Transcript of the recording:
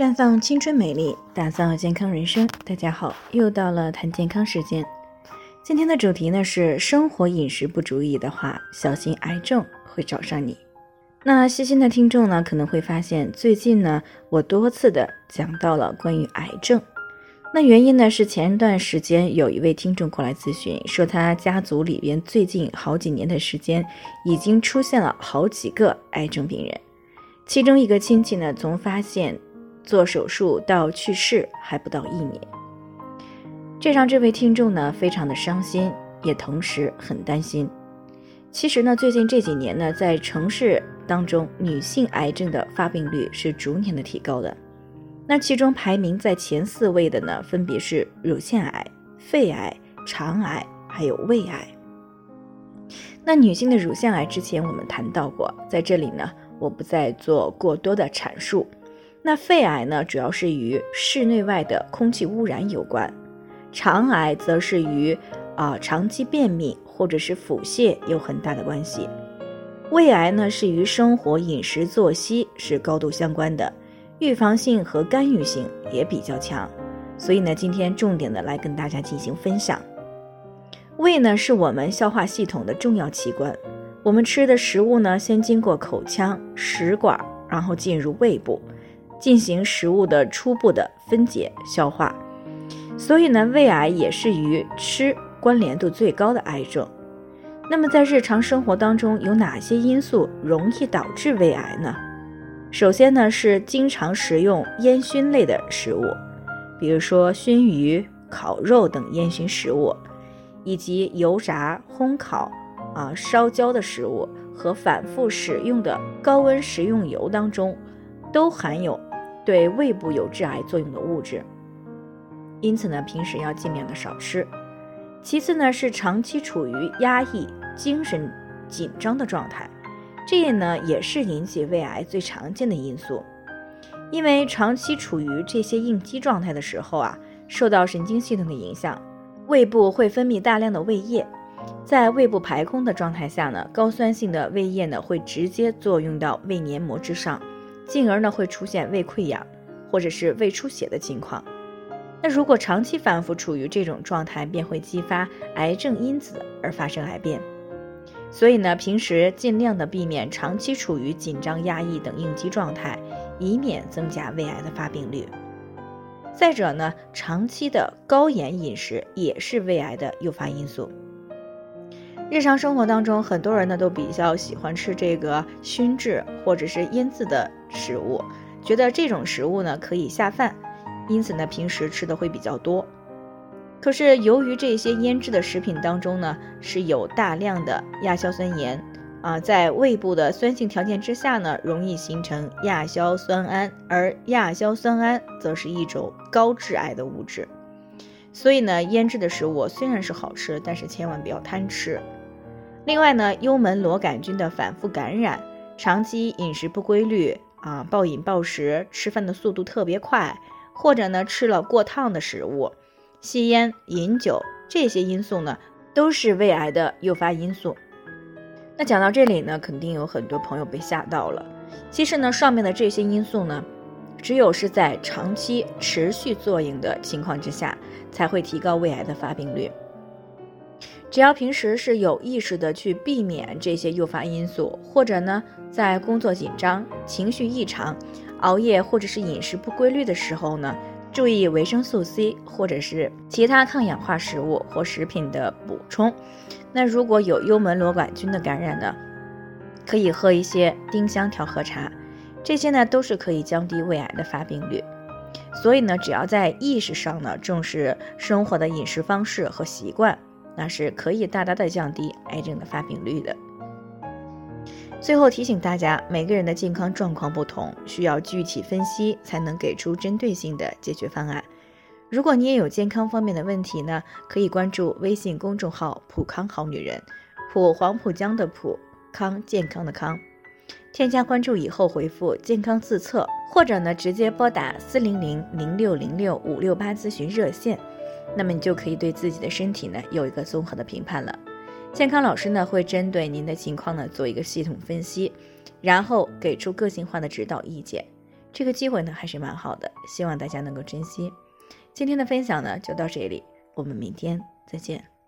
绽放青春美丽，打造健康人生。大家好，又到了谈健康时间。今天的主题呢是生活饮食不注意的话，小心癌症会找上你。那细心的听众呢可能会发现，最近呢我多次的讲到了关于癌症。那原因呢是前段时间有一位听众过来咨询，说他家族里边最近好几年的时间，已经出现了好几个癌症病人，其中一个亲戚呢从发现。做手术到去世还不到一年，这让这位听众呢非常的伤心，也同时很担心。其实呢，最近这几年呢，在城市当中，女性癌症的发病率是逐年的提高的。那其中排名在前四位的呢，分别是乳腺癌、肺癌、肠癌，还有胃癌。那女性的乳腺癌之前我们谈到过，在这里呢，我不再做过多的阐述。那肺癌呢，主要是与室内外的空气污染有关；肠癌则是与啊长期便秘或者是腹泻有很大的关系；胃癌呢是与生活饮食作息是高度相关的，预防性和干预性也比较强。所以呢，今天重点的来跟大家进行分享。胃呢是我们消化系统的重要器官，我们吃的食物呢先经过口腔、食管，然后进入胃部。进行食物的初步的分解消化，所以呢，胃癌也是与吃关联度最高的癌症。那么在日常生活当中，有哪些因素容易导致胃癌呢？首先呢，是经常食用烟熏类的食物，比如说熏鱼、烤肉等烟熏食物，以及油炸、烘烤、啊烧焦的食物和反复使用的高温食用油当中，都含有。对胃部有致癌作用的物质，因此呢，平时要尽量的少吃。其次呢，是长期处于压抑、精神紧张的状态，这也呢也是引起胃癌最常见的因素。因为长期处于这些应激状态的时候啊，受到神经系统的影响，胃部会分泌大量的胃液，在胃部排空的状态下呢，高酸性的胃液呢会直接作用到胃黏膜之上。进而呢会出现胃溃疡，或者是胃出血的情况。那如果长期反复处于这种状态，便会激发癌症因子而发生癌变。所以呢，平时尽量的避免长期处于紧张、压抑等应激状态，以免增加胃癌的发病率。再者呢，长期的高盐饮食也是胃癌的诱发因素。日常生活当中，很多人呢都比较喜欢吃这个熏制或者是腌制的食物，觉得这种食物呢可以下饭，因此呢平时吃的会比较多。可是由于这些腌制的食品当中呢是有大量的亚硝酸盐啊，在胃部的酸性条件之下呢，容易形成亚硝酸胺，而亚硝酸胺则是一种高致癌的物质。所以呢，腌制的食物虽然是好吃，但是千万不要贪吃。另外呢，幽门螺杆菌的反复感染，长期饮食不规律啊，暴饮暴食，吃饭的速度特别快，或者呢吃了过烫的食物，吸烟、饮酒这些因素呢，都是胃癌的诱发因素。那讲到这里呢，肯定有很多朋友被吓到了。其实呢，上面的这些因素呢，只有是在长期持续作用的情况之下，才会提高胃癌的发病率。只要平时是有意识的去避免这些诱发因素，或者呢，在工作紧张、情绪异常、熬夜或者是饮食不规律的时候呢，注意维生素 C 或者是其他抗氧化食物或食品的补充。那如果有幽门螺杆菌的感染呢，可以喝一些丁香调和茶，这些呢都是可以降低胃癌的发病率。所以呢，只要在意识上呢重视生活的饮食方式和习惯。那是可以大大的降低癌症的发病率的。最后提醒大家，每个人的健康状况不同，需要具体分析才能给出针对性的解决方案。如果你也有健康方面的问题呢，可以关注微信公众号“普康好女人”，普黄浦江的普康健康的康。添加关注以后回复“健康自测”，或者呢直接拨打四零零零六零六五六八咨询热线。那么你就可以对自己的身体呢有一个综合的评判了。健康老师呢会针对您的情况呢做一个系统分析，然后给出个性化的指导意见。这个机会呢还是蛮好的，希望大家能够珍惜。今天的分享呢就到这里，我们明天再见。